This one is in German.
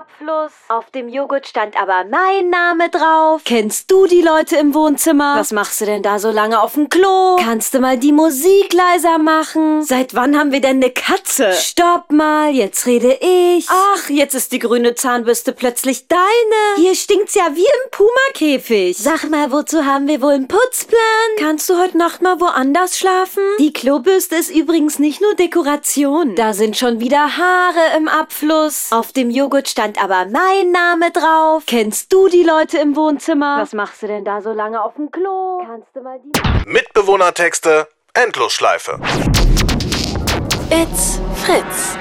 Abfluss. Auf dem Joghurt stand aber mein Name drauf. Kennst du die Leute im Wohnzimmer? Was machst du denn da so lange auf dem Klo? Kannst du mal die Musik leiser machen? Seit wann haben wir denn eine Katze? Stopp mal, jetzt rede ich. Ach, jetzt ist die grüne Zahnbürste plötzlich deine. Hier stinkt's ja wie im Puma-Käfig. Sag mal, wozu haben wir wohl einen Putzplan? Kannst du heute Nacht mal woanders schlafen? Die Klobürste ist übrigens nicht nur Dekoration. Da sind schon wieder Haare im Abfluss. Auf dem Joghurt stand aber mein Name drauf. Kennst du die Leute im Wohnzimmer? Was machst du denn da so lange auf dem Klo? Kannst du mal die... Mitbewohnertexte, Endlosschleife. It's Fritz.